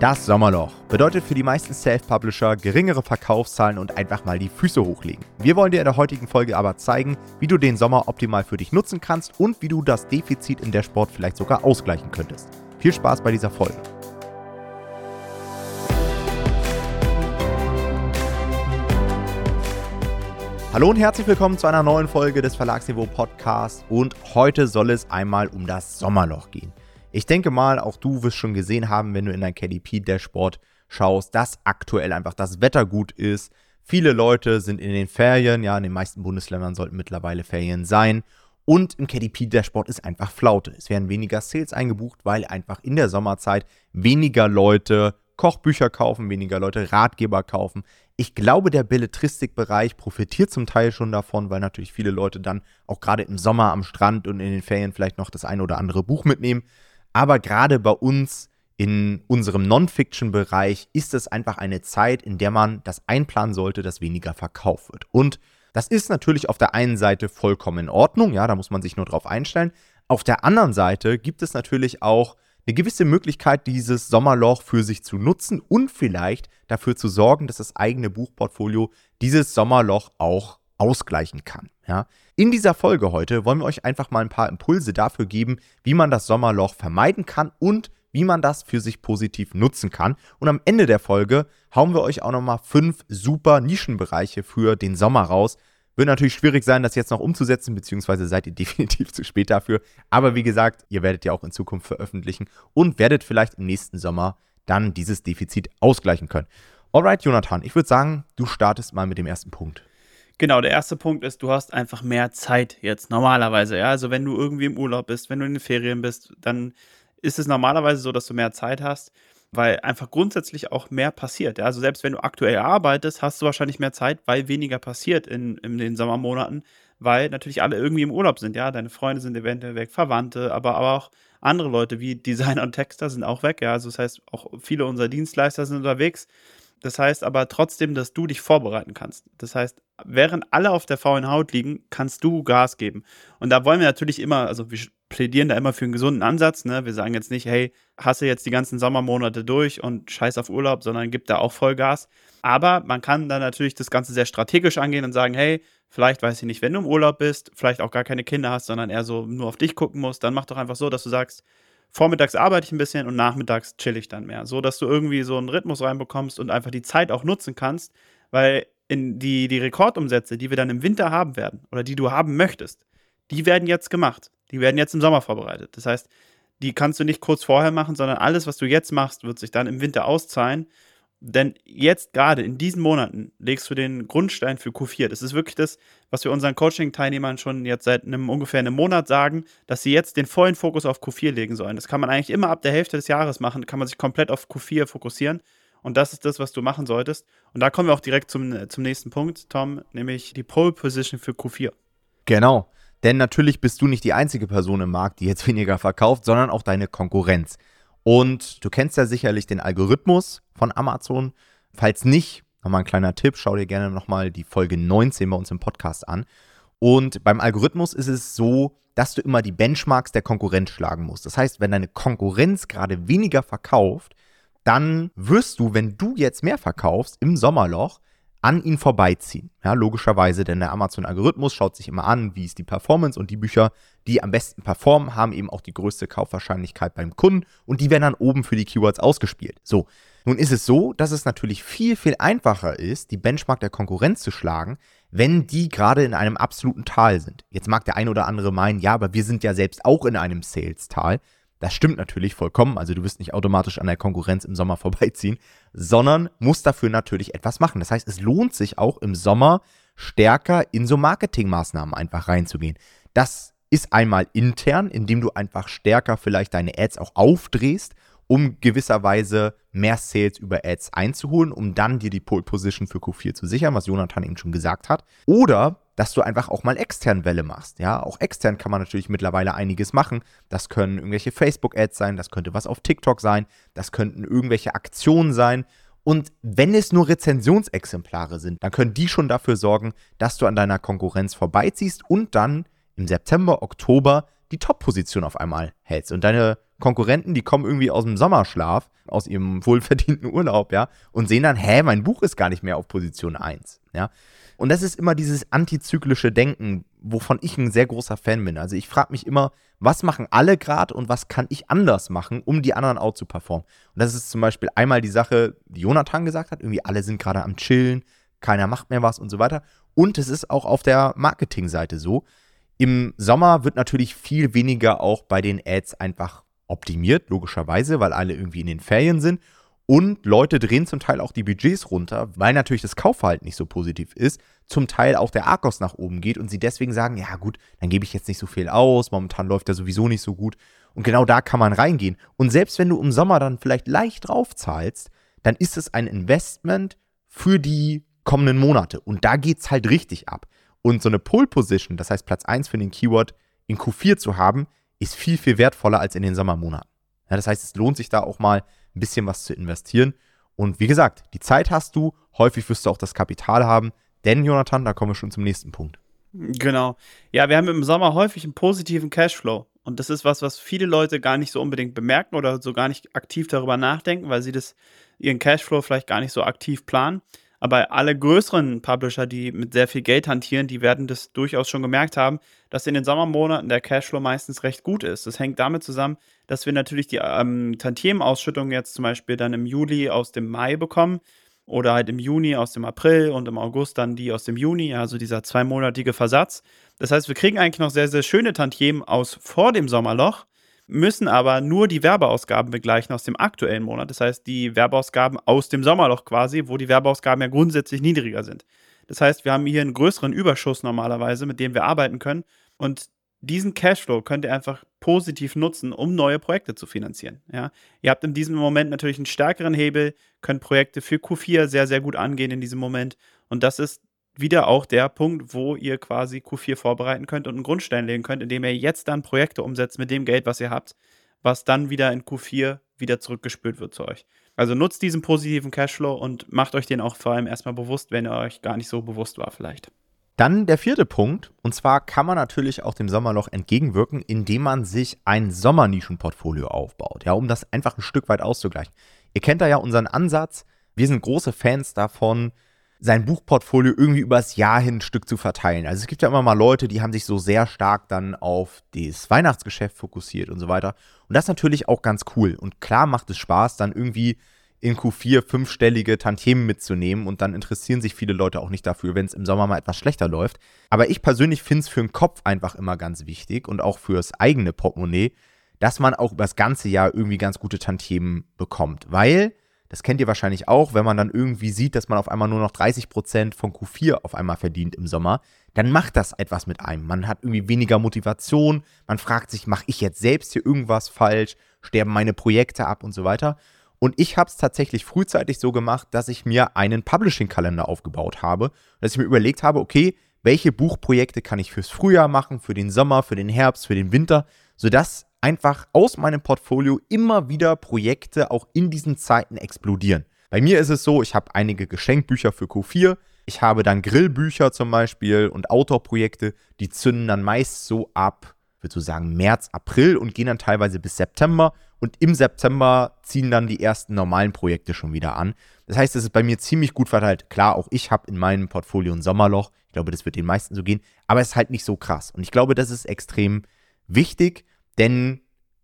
Das Sommerloch bedeutet für die meisten Self-Publisher geringere Verkaufszahlen und einfach mal die Füße hochlegen. Wir wollen dir in der heutigen Folge aber zeigen, wie du den Sommer optimal für dich nutzen kannst und wie du das Defizit in der Sport vielleicht sogar ausgleichen könntest. Viel Spaß bei dieser Folge. Hallo und herzlich willkommen zu einer neuen Folge des Verlagsniveau Podcasts und heute soll es einmal um das Sommerloch gehen. Ich denke mal, auch du wirst schon gesehen haben, wenn du in dein KDP-Dashboard schaust, dass aktuell einfach das Wetter gut ist. Viele Leute sind in den Ferien, ja, in den meisten Bundesländern sollten mittlerweile Ferien sein. Und im KDP-Dashboard ist einfach Flaute. Es werden weniger Sales eingebucht, weil einfach in der Sommerzeit weniger Leute Kochbücher kaufen, weniger Leute Ratgeber kaufen. Ich glaube, der Belletristikbereich profitiert zum Teil schon davon, weil natürlich viele Leute dann auch gerade im Sommer am Strand und in den Ferien vielleicht noch das eine oder andere Buch mitnehmen. Aber gerade bei uns in unserem Non-Fiction-Bereich ist es einfach eine Zeit, in der man das einplanen sollte, dass weniger verkauft wird. Und das ist natürlich auf der einen Seite vollkommen in Ordnung, ja, da muss man sich nur drauf einstellen. Auf der anderen Seite gibt es natürlich auch eine gewisse Möglichkeit, dieses Sommerloch für sich zu nutzen und vielleicht dafür zu sorgen, dass das eigene Buchportfolio dieses Sommerloch auch ausgleichen kann. Ja. In dieser Folge heute wollen wir euch einfach mal ein paar Impulse dafür geben, wie man das Sommerloch vermeiden kann und wie man das für sich positiv nutzen kann. Und am Ende der Folge hauen wir euch auch nochmal fünf super Nischenbereiche für den Sommer raus. Wird natürlich schwierig sein, das jetzt noch umzusetzen, beziehungsweise seid ihr definitiv zu spät dafür. Aber wie gesagt, ihr werdet ja auch in Zukunft veröffentlichen und werdet vielleicht im nächsten Sommer dann dieses Defizit ausgleichen können. Alright, Jonathan, ich würde sagen, du startest mal mit dem ersten Punkt. Genau, der erste Punkt ist, du hast einfach mehr Zeit jetzt normalerweise. Ja? Also wenn du irgendwie im Urlaub bist, wenn du in den Ferien bist, dann ist es normalerweise so, dass du mehr Zeit hast, weil einfach grundsätzlich auch mehr passiert. Ja? Also selbst wenn du aktuell arbeitest, hast du wahrscheinlich mehr Zeit, weil weniger passiert in, in den Sommermonaten, weil natürlich alle irgendwie im Urlaub sind. Ja, deine Freunde sind eventuell weg, Verwandte, aber, aber auch andere Leute wie Designer und Texter sind auch weg. Ja, also das heißt, auch viele unserer Dienstleister sind unterwegs. Das heißt aber trotzdem, dass du dich vorbereiten kannst. Das heißt, während alle auf der faulen Haut liegen, kannst du Gas geben. Und da wollen wir natürlich immer, also wir plädieren da immer für einen gesunden Ansatz. Ne? Wir sagen jetzt nicht, hey, hasse jetzt die ganzen Sommermonate durch und scheiß auf Urlaub, sondern gib da auch Vollgas. Aber man kann dann natürlich das Ganze sehr strategisch angehen und sagen, hey, vielleicht weiß ich nicht, wenn du im Urlaub bist, vielleicht auch gar keine Kinder hast, sondern eher so nur auf dich gucken musst, dann mach doch einfach so, dass du sagst, vormittags arbeite ich ein bisschen und nachmittags chill ich dann mehr. So, dass du irgendwie so einen Rhythmus reinbekommst und einfach die Zeit auch nutzen kannst, weil in die, die Rekordumsätze, die wir dann im Winter haben werden oder die du haben möchtest, die werden jetzt gemacht. Die werden jetzt im Sommer vorbereitet. Das heißt, die kannst du nicht kurz vorher machen, sondern alles, was du jetzt machst, wird sich dann im Winter auszahlen. Denn jetzt gerade in diesen Monaten legst du den Grundstein für Q4. Das ist wirklich das, was wir unseren Coaching-Teilnehmern schon jetzt seit einem ungefähr einem Monat sagen, dass sie jetzt den vollen Fokus auf Q4 legen sollen. Das kann man eigentlich immer ab der Hälfte des Jahres machen, kann man sich komplett auf Q4 fokussieren. Und das ist das, was du machen solltest. Und da kommen wir auch direkt zum, zum nächsten Punkt, Tom, nämlich die Pole Position für Q4. Genau. Denn natürlich bist du nicht die einzige Person im Markt, die jetzt weniger verkauft, sondern auch deine Konkurrenz. Und du kennst ja sicherlich den Algorithmus von Amazon. Falls nicht, nochmal ein kleiner Tipp, schau dir gerne nochmal die Folge 19 bei uns im Podcast an. Und beim Algorithmus ist es so, dass du immer die Benchmarks der Konkurrenz schlagen musst. Das heißt, wenn deine Konkurrenz gerade weniger verkauft, dann wirst du, wenn du jetzt mehr verkaufst im Sommerloch, an ihn vorbeiziehen. Ja, logischerweise, denn der Amazon-Algorithmus schaut sich immer an, wie ist die Performance und die Bücher, die am besten performen, haben eben auch die größte Kaufwahrscheinlichkeit beim Kunden und die werden dann oben für die Keywords ausgespielt. So, nun ist es so, dass es natürlich viel, viel einfacher ist, die Benchmark der Konkurrenz zu schlagen, wenn die gerade in einem absoluten Tal sind. Jetzt mag der ein oder andere meinen, ja, aber wir sind ja selbst auch in einem Sales-Tal. Das stimmt natürlich vollkommen. Also du wirst nicht automatisch an der Konkurrenz im Sommer vorbeiziehen, sondern musst dafür natürlich etwas machen. Das heißt, es lohnt sich auch im Sommer stärker in so Marketingmaßnahmen einfach reinzugehen. Das ist einmal intern, indem du einfach stärker vielleicht deine Ads auch aufdrehst, um gewisserweise mehr Sales über Ads einzuholen, um dann dir die Pole Position für Q4 zu sichern, was Jonathan eben schon gesagt hat. Oder dass du einfach auch mal extern Welle machst. Ja, auch extern kann man natürlich mittlerweile einiges machen. Das können irgendwelche Facebook-Ads sein, das könnte was auf TikTok sein, das könnten irgendwelche Aktionen sein. Und wenn es nur Rezensionsexemplare sind, dann können die schon dafür sorgen, dass du an deiner Konkurrenz vorbeiziehst und dann im September, Oktober die Top-Position auf einmal hältst und deine Konkurrenten, die kommen irgendwie aus dem Sommerschlaf, aus ihrem wohlverdienten Urlaub, ja, und sehen dann, hä, mein Buch ist gar nicht mehr auf Position 1, ja. Und das ist immer dieses antizyklische Denken, wovon ich ein sehr großer Fan bin. Also ich frage mich immer, was machen alle gerade und was kann ich anders machen, um die anderen out zu performen. Und das ist zum Beispiel einmal die Sache, die Jonathan gesagt hat, irgendwie alle sind gerade am Chillen, keiner macht mehr was und so weiter. Und es ist auch auf der Marketingseite so. Im Sommer wird natürlich viel weniger auch bei den Ads einfach optimiert, logischerweise, weil alle irgendwie in den Ferien sind. Und Leute drehen zum Teil auch die Budgets runter, weil natürlich das Kaufverhalten nicht so positiv ist. Zum Teil auch der Arkos nach oben geht und sie deswegen sagen, ja gut, dann gebe ich jetzt nicht so viel aus, momentan läuft er sowieso nicht so gut. Und genau da kann man reingehen. Und selbst wenn du im Sommer dann vielleicht leicht drauf zahlst, dann ist es ein Investment für die kommenden Monate. Und da geht es halt richtig ab. Und so eine Pole Position, das heißt Platz 1 für den Keyword in Q4 zu haben, ist viel, viel wertvoller als in den Sommermonaten. Ja, das heißt, es lohnt sich da auch mal ein bisschen was zu investieren. Und wie gesagt, die Zeit hast du, häufig wirst du auch das Kapital haben. Denn, Jonathan, da kommen wir schon zum nächsten Punkt. Genau. Ja, wir haben im Sommer häufig einen positiven Cashflow. Und das ist was, was viele Leute gar nicht so unbedingt bemerken oder so gar nicht aktiv darüber nachdenken, weil sie das, ihren Cashflow vielleicht gar nicht so aktiv planen. Aber alle größeren Publisher, die mit sehr viel Geld hantieren, die werden das durchaus schon gemerkt haben, dass in den Sommermonaten der Cashflow meistens recht gut ist. Das hängt damit zusammen, dass wir natürlich die ähm, Tantiemenausschüttung jetzt zum Beispiel dann im Juli aus dem Mai bekommen oder halt im Juni aus dem April und im August dann die aus dem Juni, also dieser zweimonatige Versatz. Das heißt, wir kriegen eigentlich noch sehr, sehr schöne Tantiemen aus vor dem Sommerloch müssen aber nur die Werbeausgaben begleichen aus dem aktuellen Monat. Das heißt, die Werbeausgaben aus dem Sommerloch quasi, wo die Werbeausgaben ja grundsätzlich niedriger sind. Das heißt, wir haben hier einen größeren Überschuss normalerweise, mit dem wir arbeiten können. Und diesen Cashflow könnt ihr einfach positiv nutzen, um neue Projekte zu finanzieren. Ja? Ihr habt in diesem Moment natürlich einen stärkeren Hebel, könnt Projekte für Q4 sehr, sehr gut angehen in diesem Moment. Und das ist wieder auch der Punkt, wo ihr quasi Q4 vorbereiten könnt und einen Grundstein legen könnt, indem ihr jetzt dann Projekte umsetzt mit dem Geld, was ihr habt, was dann wieder in Q4 wieder zurückgespült wird zu euch. Also nutzt diesen positiven Cashflow und macht euch den auch vor allem erstmal bewusst, wenn er euch gar nicht so bewusst war vielleicht. Dann der vierte Punkt, und zwar kann man natürlich auch dem Sommerloch entgegenwirken, indem man sich ein Sommernischenportfolio aufbaut, ja, um das einfach ein Stück weit auszugleichen. Ihr kennt da ja unseren Ansatz. Wir sind große Fans davon, sein Buchportfolio irgendwie übers Jahr hin ein Stück zu verteilen. Also es gibt ja immer mal Leute, die haben sich so sehr stark dann auf das Weihnachtsgeschäft fokussiert und so weiter. Und das ist natürlich auch ganz cool. Und klar macht es Spaß, dann irgendwie in Q4 fünfstellige Tantiemen mitzunehmen und dann interessieren sich viele Leute auch nicht dafür, wenn es im Sommer mal etwas schlechter läuft. Aber ich persönlich finde es für den Kopf einfach immer ganz wichtig und auch fürs eigene Portemonnaie, dass man auch über das ganze Jahr irgendwie ganz gute Tantiemen bekommt. Weil das kennt ihr wahrscheinlich auch, wenn man dann irgendwie sieht, dass man auf einmal nur noch 30% von Q4 auf einmal verdient im Sommer, dann macht das etwas mit einem. Man hat irgendwie weniger Motivation, man fragt sich, mache ich jetzt selbst hier irgendwas falsch, sterben meine Projekte ab und so weiter. Und ich habe es tatsächlich frühzeitig so gemacht, dass ich mir einen Publishing-Kalender aufgebaut habe, dass ich mir überlegt habe, okay, welche Buchprojekte kann ich fürs Frühjahr machen, für den Sommer, für den Herbst, für den Winter, sodass einfach aus meinem Portfolio immer wieder Projekte auch in diesen Zeiten explodieren. Bei mir ist es so, ich habe einige Geschenkbücher für Q4. Ich habe dann Grillbücher zum Beispiel und Outdoor-Projekte, die zünden dann meist so ab, würde so sagen, März, April und gehen dann teilweise bis September. Und im September ziehen dann die ersten normalen Projekte schon wieder an. Das heißt, es ist bei mir ziemlich gut verteilt. Klar, auch ich habe in meinem Portfolio ein Sommerloch. Ich glaube, das wird den meisten so gehen. Aber es ist halt nicht so krass. Und ich glaube, das ist extrem wichtig, denn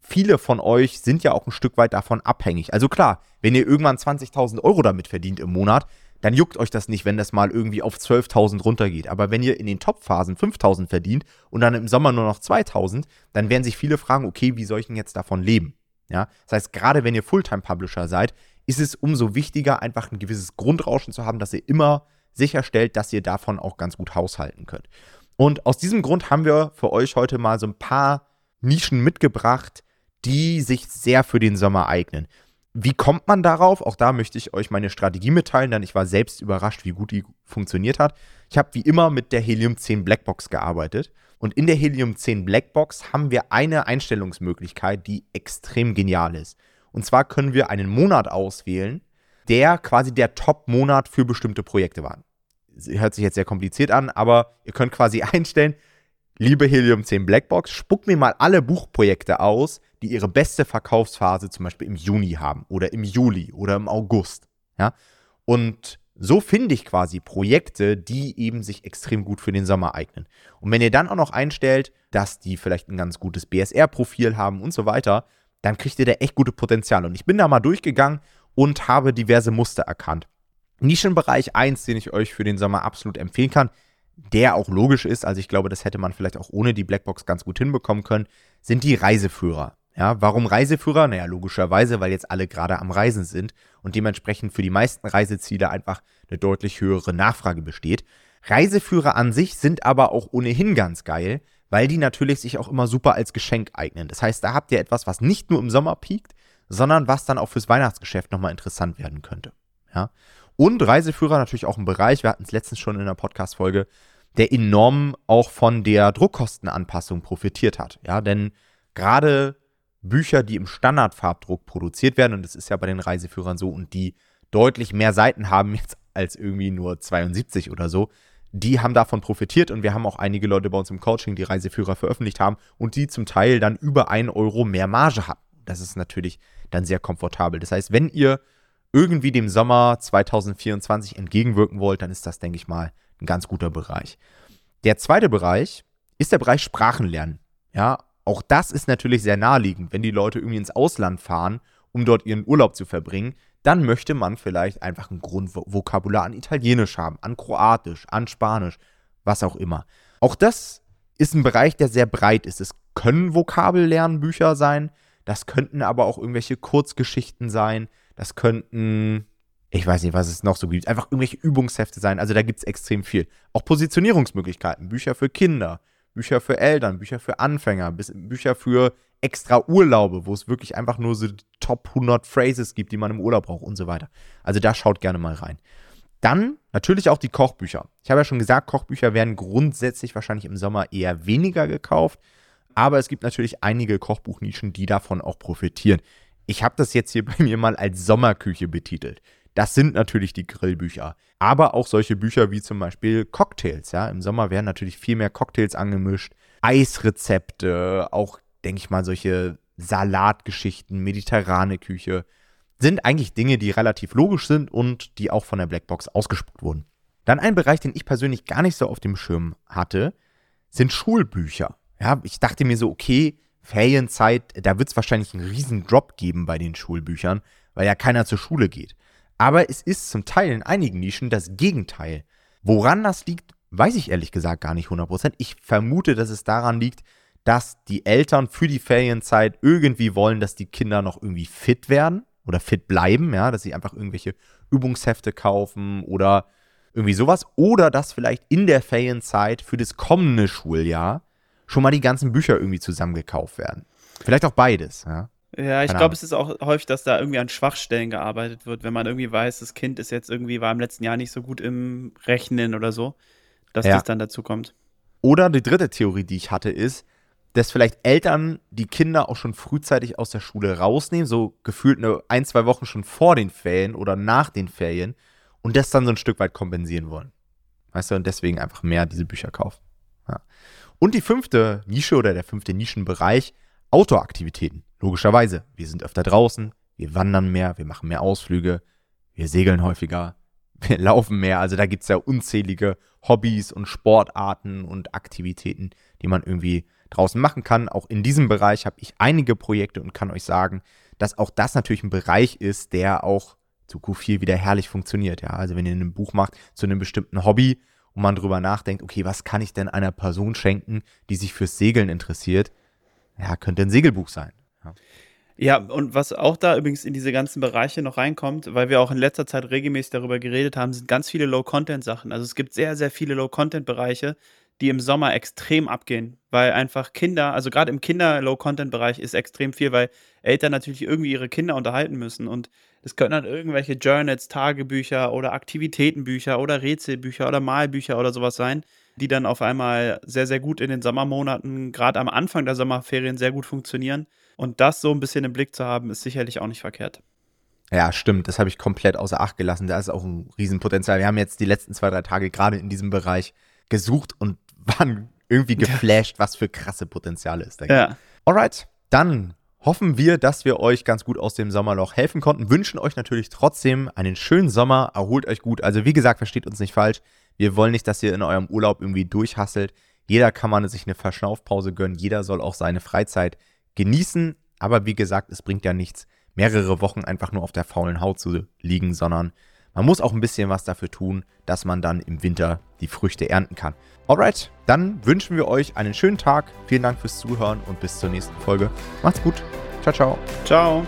viele von euch sind ja auch ein Stück weit davon abhängig. Also klar, wenn ihr irgendwann 20.000 Euro damit verdient im Monat, dann juckt euch das nicht, wenn das mal irgendwie auf 12.000 runtergeht. Aber wenn ihr in den Top-Phasen 5.000 verdient und dann im Sommer nur noch 2.000, dann werden sich viele fragen, okay, wie soll ich denn jetzt davon leben? Ja, das heißt, gerade wenn ihr Fulltime-Publisher seid, ist es umso wichtiger, einfach ein gewisses Grundrauschen zu haben, dass ihr immer sicherstellt, dass ihr davon auch ganz gut haushalten könnt. Und aus diesem Grund haben wir für euch heute mal so ein paar Nischen mitgebracht, die sich sehr für den Sommer eignen. Wie kommt man darauf? Auch da möchte ich euch meine Strategie mitteilen, denn ich war selbst überrascht, wie gut die funktioniert hat. Ich habe wie immer mit der Helium 10 Blackbox gearbeitet. Und in der Helium 10 Blackbox haben wir eine Einstellungsmöglichkeit, die extrem genial ist. Und zwar können wir einen Monat auswählen, der quasi der Top-Monat für bestimmte Projekte war. Hört sich jetzt sehr kompliziert an, aber ihr könnt quasi einstellen, liebe Helium 10 Blackbox, spuck mir mal alle Buchprojekte aus, die ihre beste Verkaufsphase zum Beispiel im Juni haben oder im Juli oder im August. Ja? Und so finde ich quasi Projekte, die eben sich extrem gut für den Sommer eignen. Und wenn ihr dann auch noch einstellt, dass die vielleicht ein ganz gutes BSR-Profil haben und so weiter, dann kriegt ihr da echt gute Potenziale. Und ich bin da mal durchgegangen und habe diverse Muster erkannt. Nischenbereich 1, den ich euch für den Sommer absolut empfehlen kann, der auch logisch ist, also ich glaube, das hätte man vielleicht auch ohne die Blackbox ganz gut hinbekommen können, sind die Reiseführer. Ja, warum Reiseführer? Naja, logischerweise, weil jetzt alle gerade am Reisen sind und dementsprechend für die meisten Reiseziele einfach eine deutlich höhere Nachfrage besteht. Reiseführer an sich sind aber auch ohnehin ganz geil, weil die natürlich sich auch immer super als Geschenk eignen. Das heißt, da habt ihr etwas, was nicht nur im Sommer piekt, sondern was dann auch fürs Weihnachtsgeschäft nochmal interessant werden könnte. Ja. Und Reiseführer natürlich auch ein Bereich, wir hatten es letztens schon in der Podcast-Folge, der enorm auch von der Druckkostenanpassung profitiert hat. Ja, denn gerade Bücher, die im Standardfarbdruck produziert werden, und das ist ja bei den Reiseführern so, und die deutlich mehr Seiten haben jetzt als irgendwie nur 72 oder so, die haben davon profitiert und wir haben auch einige Leute bei uns im Coaching, die Reiseführer veröffentlicht haben und die zum Teil dann über 1 Euro mehr Marge hatten. Das ist natürlich dann sehr komfortabel. Das heißt, wenn ihr irgendwie dem Sommer 2024 entgegenwirken wollt, dann ist das, denke ich mal, ein ganz guter Bereich. Der zweite Bereich ist der Bereich Sprachenlernen. Ja, auch das ist natürlich sehr naheliegend, wenn die Leute irgendwie ins Ausland fahren, um dort ihren Urlaub zu verbringen, dann möchte man vielleicht einfach ein Grundvokabular an Italienisch haben, an Kroatisch, an Spanisch, was auch immer. Auch das ist ein Bereich, der sehr breit ist. Es können Vokabellernbücher sein, das könnten aber auch irgendwelche Kurzgeschichten sein, das könnten, ich weiß nicht, was es noch so gibt, einfach irgendwelche Übungshefte sein. Also da gibt es extrem viel. Auch Positionierungsmöglichkeiten, Bücher für Kinder, Bücher für Eltern, Bücher für Anfänger, Bücher für extra Urlaube, wo es wirklich einfach nur so Top 100 Phrases gibt, die man im Urlaub braucht und so weiter. Also da schaut gerne mal rein. Dann natürlich auch die Kochbücher. Ich habe ja schon gesagt, Kochbücher werden grundsätzlich wahrscheinlich im Sommer eher weniger gekauft, aber es gibt natürlich einige Kochbuchnischen, die davon auch profitieren. Ich habe das jetzt hier bei mir mal als Sommerküche betitelt. Das sind natürlich die Grillbücher. Aber auch solche Bücher wie zum Beispiel Cocktails. Ja? Im Sommer werden natürlich viel mehr Cocktails angemischt. Eisrezepte, auch, denke ich mal, solche Salatgeschichten, mediterrane Küche. Sind eigentlich Dinge, die relativ logisch sind und die auch von der Blackbox ausgespuckt wurden. Dann ein Bereich, den ich persönlich gar nicht so auf dem Schirm hatte, sind Schulbücher. Ja, ich dachte mir so, okay, Ferienzeit, da wird es wahrscheinlich einen riesen Drop geben bei den Schulbüchern, weil ja keiner zur Schule geht. Aber es ist zum Teil in einigen Nischen das Gegenteil. Woran das liegt, weiß ich ehrlich gesagt gar nicht 100%. Ich vermute, dass es daran liegt, dass die Eltern für die Ferienzeit irgendwie wollen, dass die Kinder noch irgendwie fit werden oder fit bleiben, ja, dass sie einfach irgendwelche Übungshefte kaufen oder irgendwie sowas. Oder dass vielleicht in der Ferienzeit für das kommende Schuljahr schon mal die ganzen Bücher irgendwie zusammengekauft werden. Vielleicht auch beides, ja. Ja, ich glaube, es ist auch häufig, dass da irgendwie an Schwachstellen gearbeitet wird, wenn man irgendwie weiß, das Kind ist jetzt irgendwie, war im letzten Jahr nicht so gut im Rechnen oder so, dass ja. das dann dazu kommt. Oder die dritte Theorie, die ich hatte, ist, dass vielleicht Eltern die Kinder auch schon frühzeitig aus der Schule rausnehmen, so gefühlt eine ein, zwei Wochen schon vor den Ferien oder nach den Ferien und das dann so ein Stück weit kompensieren wollen. Weißt du, und deswegen einfach mehr diese Bücher kaufen. Ja. Und die fünfte Nische oder der fünfte Nischenbereich, Outdoor-Aktivitäten. Logischerweise, wir sind öfter draußen, wir wandern mehr, wir machen mehr Ausflüge, wir segeln häufiger, wir laufen mehr. Also da gibt es ja unzählige Hobbys und Sportarten und Aktivitäten, die man irgendwie draußen machen kann. Auch in diesem Bereich habe ich einige Projekte und kann euch sagen, dass auch das natürlich ein Bereich ist, der auch zu Q4 wieder herrlich funktioniert. Ja, also wenn ihr ein Buch macht zu einem bestimmten Hobby und man drüber nachdenkt, okay, was kann ich denn einer Person schenken, die sich fürs Segeln interessiert? Ja, könnte ein Segelbuch sein. Ja. und was auch da übrigens in diese ganzen Bereiche noch reinkommt, weil wir auch in letzter Zeit regelmäßig darüber geredet haben, sind ganz viele Low-Content-Sachen. Also es gibt sehr, sehr viele Low-Content-Bereiche, die im Sommer extrem abgehen, weil einfach Kinder, also gerade im Kinder-Low-Content-Bereich ist extrem viel, weil Eltern natürlich irgendwie ihre Kinder unterhalten müssen und das können dann irgendwelche Journals, Tagebücher oder Aktivitätenbücher oder Rätselbücher oder Malbücher oder sowas sein, die dann auf einmal sehr, sehr gut in den Sommermonaten, gerade am Anfang der Sommerferien sehr gut funktionieren und das so ein bisschen im Blick zu haben, ist sicherlich auch nicht verkehrt. Ja, stimmt. Das habe ich komplett außer Acht gelassen. Da ist auch ein Riesenpotenzial. Wir haben jetzt die letzten zwei, drei Tage gerade in diesem Bereich gesucht und waren irgendwie geflasht, was für krasse Potenziale es da gibt. Ja. Alright, dann hoffen wir, dass wir euch ganz gut aus dem Sommerloch helfen konnten. Wünschen euch natürlich trotzdem einen schönen Sommer. Erholt euch gut. Also wie gesagt, versteht uns nicht falsch. Wir wollen nicht, dass ihr in eurem Urlaub irgendwie durchhasselt. Jeder kann man sich eine Verschnaufpause gönnen. Jeder soll auch seine Freizeit genießen. Aber wie gesagt, es bringt ja nichts, mehrere Wochen einfach nur auf der faulen Haut zu liegen, sondern man muss auch ein bisschen was dafür tun, dass man dann im Winter die Früchte ernten kann. Alright, dann wünschen wir euch einen schönen Tag. Vielen Dank fürs Zuhören und bis zur nächsten Folge. Macht's gut. Ciao, ciao. Ciao.